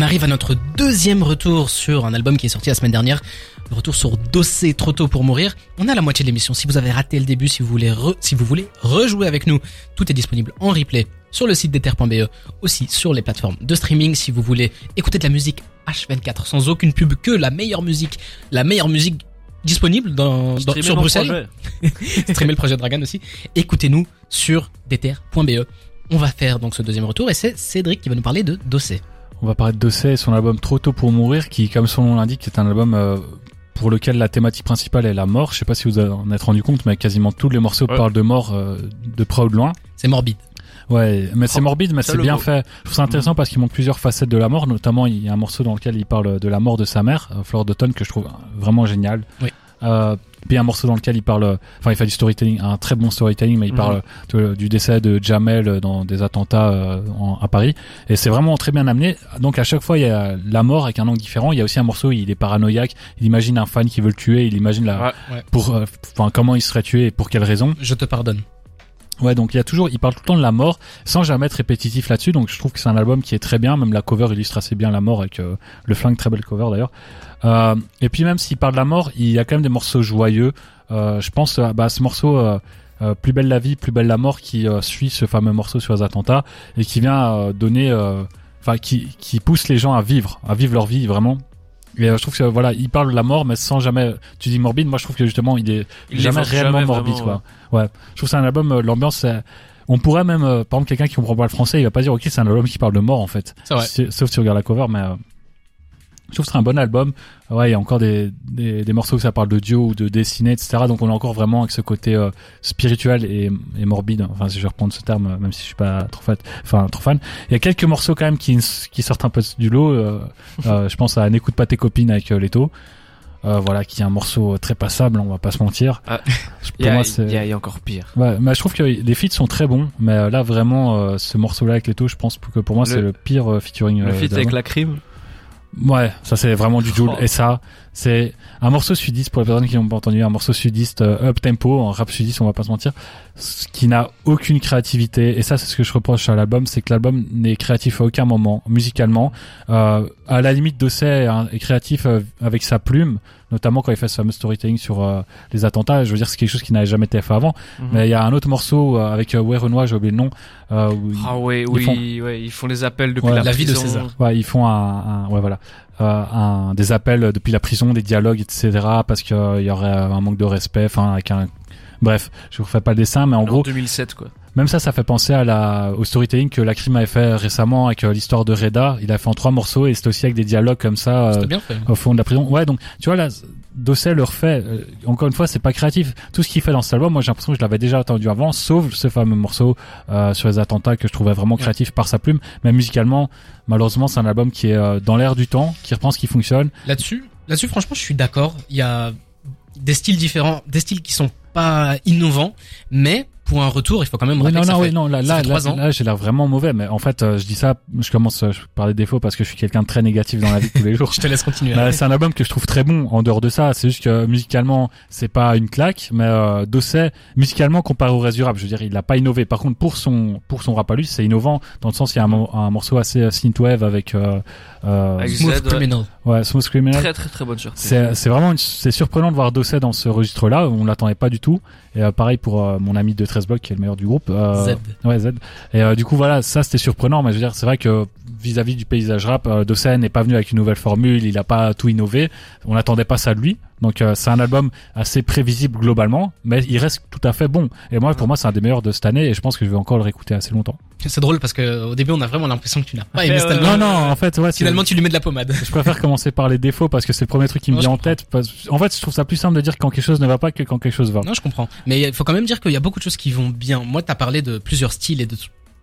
On arrive à notre deuxième retour sur un album qui est sorti la semaine dernière. Le retour sur Dossé, trop tôt pour mourir. On est à la moitié de l'émission. Si vous avez raté le début, si vous voulez, si vous voulez rejouer avec nous, tout est disponible en replay sur le site d'ether.be, aussi sur les plateformes de streaming. Si vous voulez écouter de la musique H24 sans aucune pub, que la meilleure musique, la meilleure musique disponible dans, dans sur Bruxelles. Streamer le projet Dragon aussi. Écoutez-nous sur d'ether.be. On va faire donc ce deuxième retour et c'est Cédric qui va nous parler de Dossé. On va parler de Dossé et son album Trop tôt pour mourir qui, comme son nom l'indique, est un album euh, pour lequel la thématique principale est la mort. Je sais pas si vous en êtes rendu compte, mais quasiment tous les morceaux parlent de mort euh, de près ou de loin. C'est morbide. Ouais, mais c'est morbide, mais c'est bien fait. Je trouve ça intéressant parce qu'il montre plusieurs facettes de la mort. Notamment, il y a un morceau dans lequel il parle de la mort de sa mère, euh, Flore d'automne, que je trouve vraiment génial. Oui. Euh, puis un morceau dans lequel il parle, enfin il fait du storytelling, un très bon storytelling, mais il parle mhm. du décès de Jamel dans des attentats euh, à Paris. Et c'est vraiment très bien amené. Donc à chaque fois il y a la mort avec un angle différent. Il y a aussi un morceau, il est paranoïaque. Il imagine un fan qui veut le tuer. Il imagine la, pour, euh, enfin comment il serait tué et pour quelle raison. Je te pardonne. Ouais, donc il y a toujours, il parle tout le temps de la mort, sans jamais être répétitif là-dessus. Donc je trouve que c'est un album qui est très bien. Même la cover illustre assez bien la mort avec euh, le flingue, très belle cover d'ailleurs. Euh, et puis même s'il parle de la mort, il y a quand même des morceaux joyeux. Euh, je pense bah, ce morceau euh, euh, Plus belle la vie, plus belle la mort qui suit ce fameux morceau sur les attentats et qui vient donner, enfin qui, qui pousse les gens à vivre, à vivre leur vie vraiment. Et je trouve que voilà, il parle de la mort, mais sans jamais. Tu dis morbide, moi je trouve que justement il est jamais réellement morbide, quoi. Ouais. Je trouve que c'est un album, l'ambiance. On pourrait même, par exemple, quelqu'un qui comprend pas le français, il va pas dire ok, c'est un album qui parle de mort en fait. Vrai. Sauf si tu regardes la cover, mais je trouve que c'est un bon album. Ouais, il y a encore des, des, des, morceaux où ça parle de Dieu ou de dessiner, etc. Donc on est encore vraiment avec ce côté euh, spirituel et, et, morbide. Enfin, si je vais reprendre ce terme, même si je suis pas trop fan. Enfin, trop fan. Il y a quelques morceaux quand même qui, qui sortent un peu du lot. Euh, euh, je pense à N'écoute pas tes copines avec Leto. voilà, qui est un morceau très passable, on va pas se mentir. Ah, il y, y, a encore pire. Ouais, mais je trouve que les feats sont très bons, mais là vraiment, ce morceau-là avec Leto, je pense que pour moi c'est le pire featuring. Le feat avec la crime. Ouais, ça c'est vraiment du Joule. Oh. Et ça, c'est un morceau sudiste pour les personnes qui n'ont pas entendu, un morceau sudiste euh, up tempo, en rap sudiste, on va pas se mentir, qui n'a aucune créativité. Et ça, c'est ce que je reproche à l'album, c'est que l'album n'est créatif à aucun moment, musicalement. Euh, à la limite, Dosset est, créatif euh, avec sa plume, notamment quand il fait ce fameux storytelling sur euh, les attentats. Je veux dire, c'est quelque chose qui n'avait jamais été fait avant. Mhm. Mais il y a un autre morceau avec euh, Renoir, j'ai oublié le nom. Où ah ouais, oui, font... ouais, ils font les appels depuis la, vie de César. Ouais, ils font un, un ouais voilà. Euh, un, des appels depuis la prison, des dialogues, etc. Parce qu'il y aurait un manque de respect, enfin avec un Bref, je vous refais pas le dessin, mais en, en gros. 2007, quoi. Même ça, ça fait penser à la, au storytelling que la crime avait fait récemment avec euh, l'histoire de Reda. Il a fait en trois morceaux et c'était aussi avec des dialogues comme ça euh, bien fait. au fond de la prison. Ouais, donc tu vois là, Dossel le refait. Euh, encore une fois, c'est pas créatif. Tout ce qu'il fait dans cet album, moi j'ai l'impression que je l'avais déjà entendu avant, sauf ce fameux morceau sur les attentats que je trouvais vraiment créatif par sa plume. Mais musicalement, malheureusement, c'est un album qui est dans l'air du temps, qui reprend ce qui fonctionne. Là-dessus, là-dessus, franchement, je suis d'accord. Il y a des styles différents, des styles qui sont pas innovants, mais pour un retour, il faut quand même oui, non, non, oui, non, là, là, là, j'ai l'air vraiment mauvais, mais en fait, euh, je dis ça, je commence, je parler des défauts parce que je suis quelqu'un de très négatif dans la vie tous les jours. je te laisse continuer. Bah, c'est un album que je trouve très bon. En dehors de ça, c'est juste que musicalement, c'est pas une claque, mais euh, Dosset, musicalement comparé au Résurable, je veux dire, il a pas innové. Par contre, pour son pour son rap à lui, c'est innovant dans le sens il y a un, un morceau assez euh, synthwave avec euh, euh, Smooth Criminal. Ouais, Smooth Criminal. Très très très bonne surprise. C'est c'est vraiment c'est surprenant de voir Dosset dans ce registre-là. On l'attendait pas du tout. Et euh, pareil pour euh, mon ami de 13 qui est le meilleur du groupe. Z. Ouais Z. Et du coup voilà, ça c'était surprenant. Mais je veux dire, c'est vrai que vis-à-vis du paysage rap, euh, Dossen n'est pas venu avec une nouvelle formule, il a pas tout innové. On n'attendait pas ça de lui. Donc euh, c'est un album assez prévisible globalement, mais il reste tout à fait bon. Et moi, pour moi, c'est un des meilleurs de cette année, et je pense que je vais encore le réécouter assez longtemps. C'est drôle parce que au début, on a vraiment l'impression que tu n'as pas aimé cet album. Non, non, en fait, ouais. Finalement, tu lui mets de la pommade. Je préfère commencer par les défauts parce que c'est le premier truc qui me vient en tête. En fait, je trouve ça plus simple de dire quand quelque chose ne va pas que quand quelque chose va. Non, je comprends. Mais il faut quand même dire qu'il y a beaucoup de choses qui vont bien. Moi, t'as parlé de plusieurs styles et de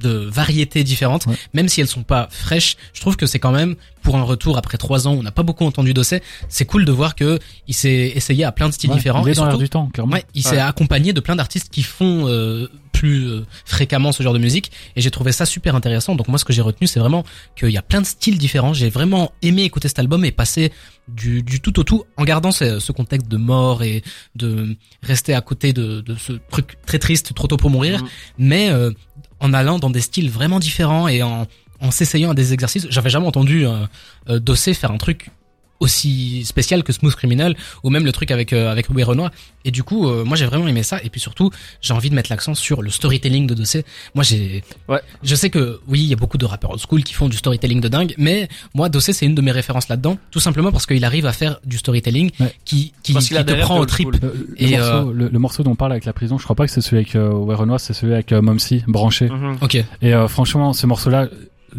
de variétés différentes, même si elles sont pas fraîches. Je trouve que c'est quand même pour un retour après trois ans, on n'a pas beaucoup entendu Dosset. C'est cool de voir que il s'est essayé à plein de styles différents. Il est dans du temps, clairement. Ouais, il s'est accompagné de plein d'artistes qui font euh, plus euh, fréquemment ce genre de musique, et j'ai trouvé ça super intéressant. Donc moi, ce que j'ai retenu, c'est vraiment qu'il y a plein de styles différents. J'ai vraiment aimé écouter cet album et passer du, du tout au tout en gardant ce, ce, contexte de mort et de rester à côté de, de ce truc très triste, trop tôt pour mourir, mm. mais euh, en allant dans des styles vraiment différents et en en s'essayant à des exercices, j'avais jamais entendu euh, euh, Dossé faire un truc aussi spécial que Smooth Criminal ou même le truc avec euh, avec Louis Renoir. Et du coup euh, moi j'ai vraiment aimé ça. Et puis surtout j'ai envie de mettre l'accent sur le storytelling de Dossé. Moi j'ai ouais. je sais que oui il y a beaucoup de rappeurs old school qui font du storytelling de dingue mais moi Dossé c'est une de mes références là-dedans tout simplement parce qu'il arrive à faire du storytelling qui qui, qui te prend au trip. le, et le, morceau, euh, le, morceau dont on parle avec la prison je crois pas que c'est celui avec euh, Renoir c'est celui avec euh, Momsy branché. Mm -hmm. ok. Et franchement ce morceau là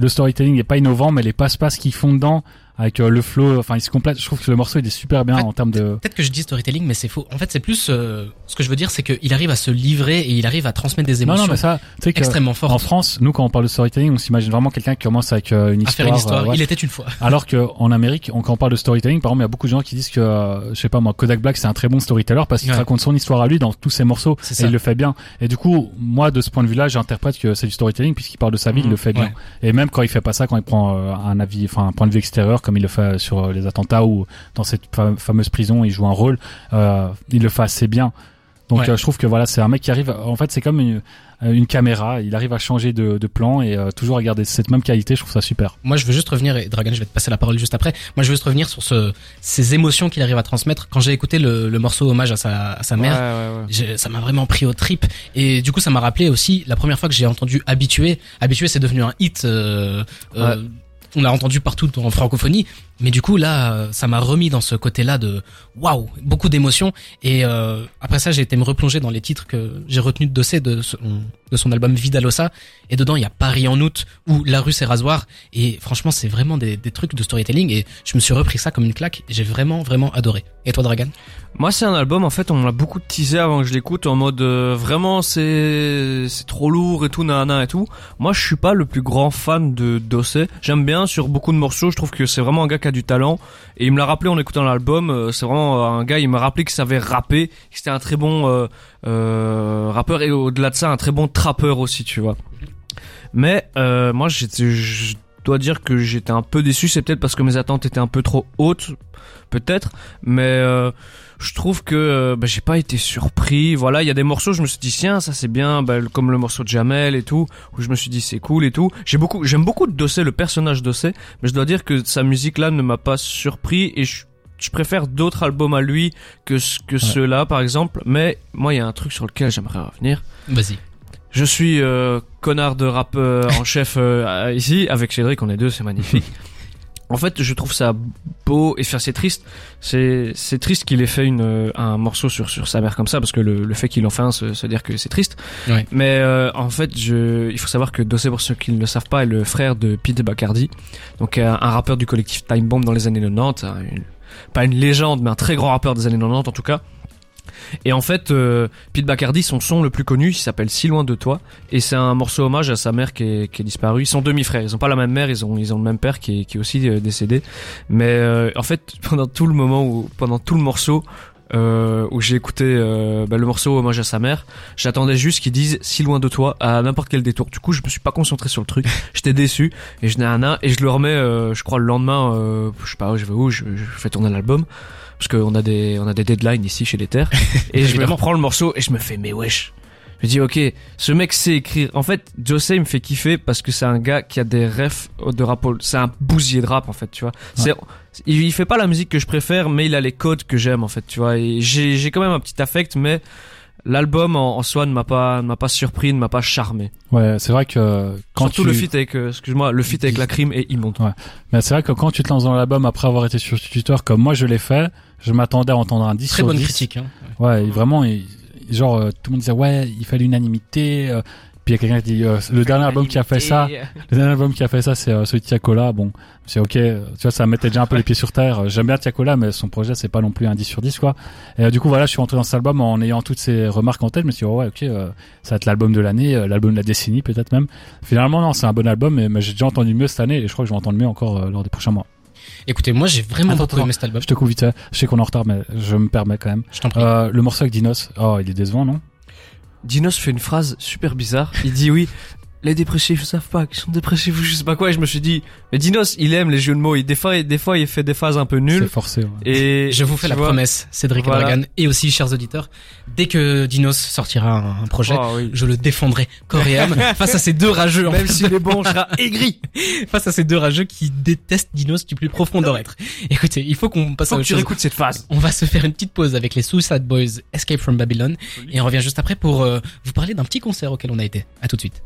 le storytelling est pas innovant mais les passe-passe qu'ils font dedans avec euh, le flow enfin il se complète je trouve que le morceau il est super bien en, termes de peut-être que je dis storytelling mais c'est faux en fait c'est plus euh, ce que je veux dire c'est qu'il arrive à se livrer et il arrive à transmettre des émotions non, non, mais ça, extrêmement fortes en France nous quand on parle de storytelling on s'imagine vraiment quelqu'un qui commence avec euh, une à histoire, faire une histoire ouais. il était une fois alors que en Amérique on, quand on parle de storytelling par exemple il y a beaucoup de gens qui disent que je sais pas moi Kodak Black c'est un très bon storyteller parce qu'il Ouais. raconte son histoire à lui dans tous ses morceaux et ça. il le fait bien et du coup moi de ce point de vue là j'interprète que c'est du storytelling puisqu'il parle de sa vie il Mhm. le fait bien Ouais. et même quand il fait pas ça quand il prend un avis enfin un point de vue extérieur comme il le fait sur euh, les attentats ou dans cette fa- fameuse prison il joue un rôle euh, il le fait assez bien. Donc Ouais. euh, je trouve que voilà c'est un mec qui arrive en fait c'est comme une, une caméra. Il arrive à changer de, de plan et euh, toujours à garder cette même qualité. Je trouve ça super. Moi je veux juste revenir et Dragan je vais te passer la parole juste après. Moi je veux juste revenir sur ce ces émotions qu'il arrive à transmettre. Quand j'ai écouté le, le morceau hommage à sa à sa mère Ouais, ouais, ouais. j'ai- ça m'a vraiment pris au trip. Et du coup ça m'a rappelé aussi la première fois que j'ai entendu habitué. Habitué c'est devenu un hit euh, euh, on l'a entendu partout en francophonie mais du coup là euh, ça m'a remis dans ce côté là de waouh beaucoup d'émotions. Et euh, après ça j'ai été me replonger dans les titres que j'ai retenus de Dossé de son, album Vidalosa. Et dedans il y a Paris en août ou La rue c'est rasoir. Et franchement c'est vraiment des, trucs de storytelling. Et je me suis repris ça comme une claque. J'ai vraiment vraiment adoré. Et toi Dragan? Moi, c'est un album, en fait, on l'a beaucoup teasé avant que je l'écoute, en mode euh, vraiment c'est c'est trop lourd et tout, nanana et tout. Moi, je suis pas le plus grand fan de Dossé. J'aime bien sur beaucoup de morceaux, je trouve que c'est vraiment un gars qui a du talent. Et il me l'a rappelé en écoutant l'album, euh, c'est vraiment un gars, il m'a rappelé qu'il savait rapper, que c'était un très bon euh, euh, rappeur et au-delà de ça, un très bon trappeur aussi, tu vois. Mais euh, moi, j'étais, dois dire que j'étais un peu déçu. C'est peut-être parce que mes attentes étaient un peu trop hautes, peut-être. Mais euh, je trouve que euh, bah, j'ai pas été surpris. Voilà, il y a des morceaux, je me suis dit tiens, ça c'est bien, bah, comme le morceau de Jamel et tout, où je me suis dit c'est cool et tout. J'ai beaucoup, j'aime beaucoup Dossé, le personnage Dossé, mais je dois dire que sa musique là ne m'a pas surpris et je je préfère d'autres albums à lui que que ceux-là par exemple mais moi il y a un truc sur lequel j'aimerais revenir vas-y je suis euh, connard de rappeur en chef euh, ici avec Cédric, on est deux, c'est magnifique. En fait, je trouve ça beau et faire c'est triste. C'est c'est triste qu'il ait fait une euh, un morceau sur sur sa mère comme ça parce que le, le fait qu'il en fait un, se dire que c'est triste. Ouais. Mais euh, en fait, je il faut savoir que Dossé pour ceux qui ne le savent pas est le frère de Pete Bacardi, donc euh, un rappeur du collectif Time Bomb dans les années 90, hein, une- pas une légende mais un très grand rappeur des années 90 en tout cas. Et en fait, euh, Pete Bacardi, son son le plus connu, il s'appelle Si loin de toi, et c'est un morceau hommage à sa mère qui est, qui est disparue. Ils sont demi-frères, ils ont pas la même mère, ils ont ils ont le même père qui est, qui est aussi euh, décédé. Mais euh, en fait, pendant tout le moment où pendant tout le morceau euh, où j'ai écouté euh, bah, le morceau hommage à sa mère, j'attendais juste qu'ils disent Si loin de toi à n'importe quel détour. Du coup, je me suis pas concentré sur le truc, j'étais déçu et je n'ai un et je le remets, euh, je crois le lendemain, euh, je sais pas où je vais où, je, je fais tourner l'album parce qu'on a des on a des deadlines ici chez les terres. Et je me reprends le morceau et je me fais mais wesh. Je me dis ok ce mec sait écrire. En fait José me fait kiffer parce que c'est un gars qui a des refs de rap c'est un bousier de rap en fait tu vois. C'est il, il fait pas la musique que je préfère mais il a les codes que j'aime en fait tu vois. Et j'ai j'ai quand même un petit affect mais l'album en, en soi ne m'a pas ne m'a pas surpris ne m'a pas charmé ouais c'est vrai que quand surtout tu le feat avec euh, excuse-moi le feat avec la crime est immonde Ouais. Mais c'est vrai que quand tu te lances dans l'album après avoir été sur Twitter comme moi je l'ai fait, je m'attendais à entendre un 10 très sur bonne 10. critique hein. Ouais, et vraiment, il- genre, euh, tout le monde disait, ouais, il fait l'unanimité. euh, puis il y a quelqu'un qui dit, euh, le dernier album qui a fait ça, le dernier album qui a fait ça, c'est euh, celui de Tiakola. Bon, c'est ok, tu vois, ça mettait déjà un peu les pieds sur terre. J'aime bien Tiakola, mais son projet, c'est pas non plus un 10 sur 10, quoi. Et euh, du coup, voilà, je suis rentré dans cet album en ayant toutes ces remarques en tête. Je me suis dit, oh, ouais, ok, euh, ça va être l'album de l'année, euh, l'album de la décennie, peut-être même. Finalement, non, c'est un bon album, mais, mais j'ai déjà entendu mieux cette année, et je crois que je vais entendre mieux encore euh, lors des prochains mois. écoutez moi j'ai vraiment Attends, beaucoup attends. aimé cet album Je te coupe vite, je sais qu'on est en retard, mais je me permets quand même. je t'en prie le morceau avec Dinos, oh, il est décevant, non? Dinos fait une phrase super bizarre. Il dit oui, les dépressifs savent pas qu'ils sont dépressifs ou je sais pas quoi. Et je me suis dit, mais Dinos, il aime les jeux de mots. Il, des fois, des fois, il fait des phases un peu C'est nulles. forcé. ouais. Et Je vous fais tu la vois- promesse, Cédric Voilà. et Dragan, et aussi chers auditeurs, dès que Dinos sortira un, un projet, oui. je le défendrai corps et âme face à ces deux rageux. en Même fait. s'il est bon, je serai aigri. face à ces deux rageux qui détestent Dinos du plus profond de leur être. Écoutez, il faut qu'on passe à Faut que autre tu chose. réécoutes cette phase. On va se faire une petite pause avec les Suicide Boys Escape from Babylon et on revient juste après pour euh, vous parler d'un petit concert auquel on a été. À tout de suite.